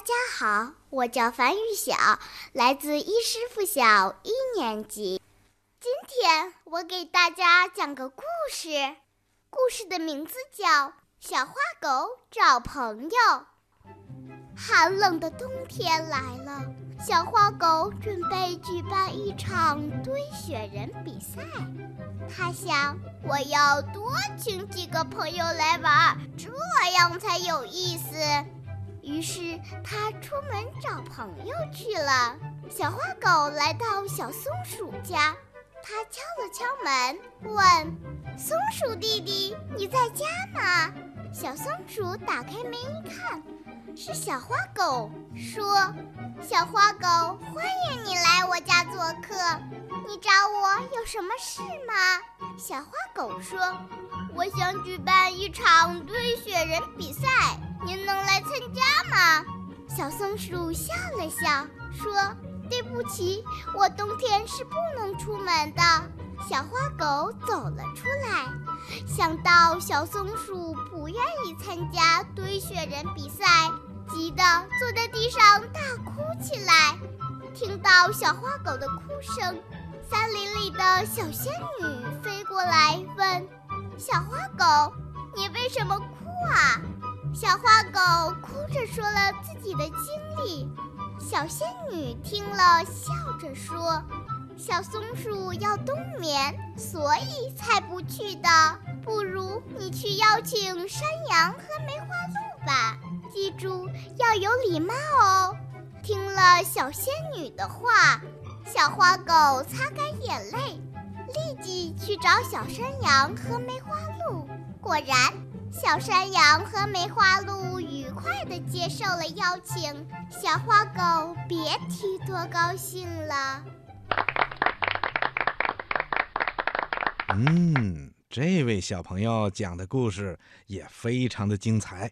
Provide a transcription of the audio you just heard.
大家好，我叫樊玉晓，来自一师附小一年级。今天我给大家讲个故事，故事的名字叫《小花狗找朋友》。寒冷的冬天来了，小花狗准备举办一场堆雪人比赛。他想，我要多请几个朋友来玩，这样才有意思。于是他出门找朋友去了。小花狗来到小松鼠家，它敲了敲门，问：“松鼠弟弟，你在家吗？”小松鼠打开门一看，是小花狗，说：“小花狗，欢迎你来我家做客。你找我有什么事吗？”小花狗说：“我想举办一场堆雪人比赛。”小松鼠笑了笑，说：“对不起，我冬天是不能出门的。”小花狗走了出来，想到小松鼠不愿意参加堆雪人比赛，急得坐在地上大哭起来。听到小花狗的哭声，森林里的小仙女飞过来问：“小花狗，你为什么哭啊？”小花狗哭着说了自己的经历，小仙女听了，笑着说：“小松鼠要冬眠，所以才不去的。不如你去邀请山羊和梅花鹿吧，记住要有礼貌哦。”听了小仙女的话，小花狗擦干眼泪，立即去找小山羊和梅花鹿。果然。小山羊和梅花鹿愉快地接受了邀请，小花狗别提多高兴了。嗯，这位小朋友讲的故事也非常的精彩。